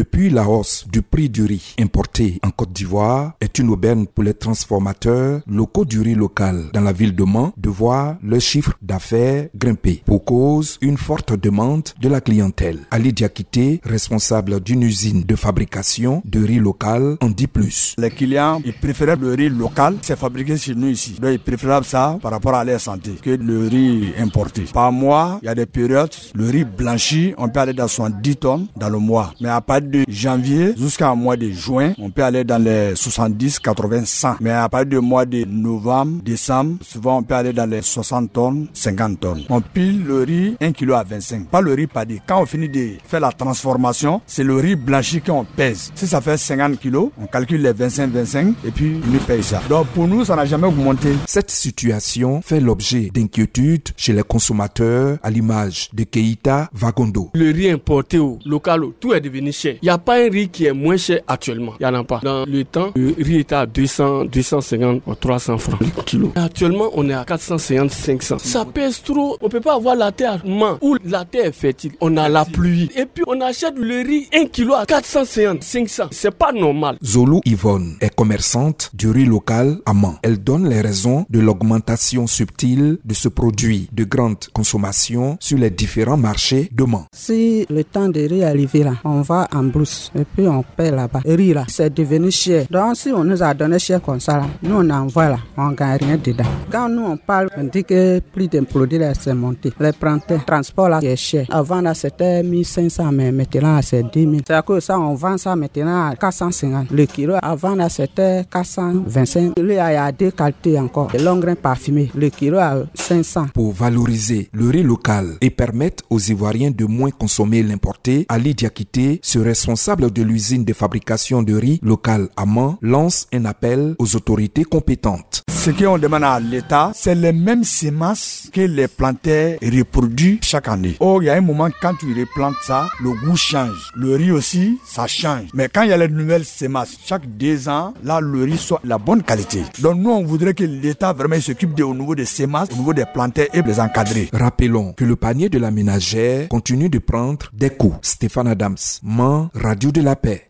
Depuis la hausse du prix du riz importé en Côte d'Ivoire est une aubaine pour les transformateurs locaux du riz local dans la ville de Mans de voir le chiffre d'affaires grimper pour cause une forte demande de la clientèle. Ali Diakité, responsable d'une usine de fabrication de riz local, en dit plus. Les clients, ils préfèrent le riz local, c'est fabriqué chez nous ici. Donc ils préfèrent ça par rapport à leur santé que le riz importé. Par mois, il y a des périodes, le riz blanchi, on peut aller dans 70 tonnes dans le mois. Mais à de janvier jusqu'à mois de juin, on peut aller dans les 70, 80, 100. Mais à partir du mois de novembre, décembre, souvent on peut aller dans les 60 tonnes, 50 tonnes. On pile le riz 1 kg à 25. Pas le riz padé. Quand on finit de faire la transformation, c'est le riz blanchi qu'on pèse. Si ça fait 50 kg, on calcule les 25-25 et puis on paye ça. Donc pour nous, ça n'a jamais augmenté. Cette situation fait l'objet d'inquiétudes chez les consommateurs à l'image de Keita Vagondo. Le riz importé au local, tout est devenu cher. Il n'y a pas un riz qui est moins cher actuellement. Il n'y en a pas. Dans le temps, le riz était à 200, 250 ou 300 francs le kilo. Actuellement, on est à 450, 500. Ça pèse trop. On peut pas avoir la terre main où la terre est fertile? On a la pluie. Et puis, on achète le riz 1 kilo à 450, 500. C'est pas normal. Zolu Yvonne est commerçante du riz local à Mans. Elle donne les raisons de l'augmentation subtile de ce produit de grande consommation sur les différents marchés de Mans. Si le temps de riz arrivé là, on va en brousse et puis on paie là-bas. Riz là, c'est devenu cher. Donc si on nous a donné cher comme ça nous on envoie là, on gagne rien dedans. Quand nous on parle, on dit que plus d'un produit là c'est monté. Les le transport là est cher. Avant là c'était 1500 mais maintenant c'est 10 000. C'est à cause ça on vend ça maintenant à 450 le kilo. Avant là c'était 425. Il y a deux qualités encore. Le long parfumé, le kilo à 500. Pour valoriser le riz local et permettre aux Ivoiriens de moins consommer l'importé, Ali Diakité, ce responsable de l'usine de fabrication de riz local à Mans, lance un appel aux autorités compétentes. Ce qu'on demande à l'État, c'est les mêmes semences que les planteurs reproduisent chaque année. Or, il y a un moment quand tu replantes ça, le goût change. Le riz aussi, ça change. Mais quand il y a les nouvelles semences, chaque deux ans, là, le riz soit la bonne qualité. Donc nous, on voudrait que l'État vraiment s'occupe de, au niveau des semences, au niveau des planteurs et les encadrer. Rappelons que le panier de la ménagère continue de prendre des coups. Stéphane Adams, Man, Radio de la Paix.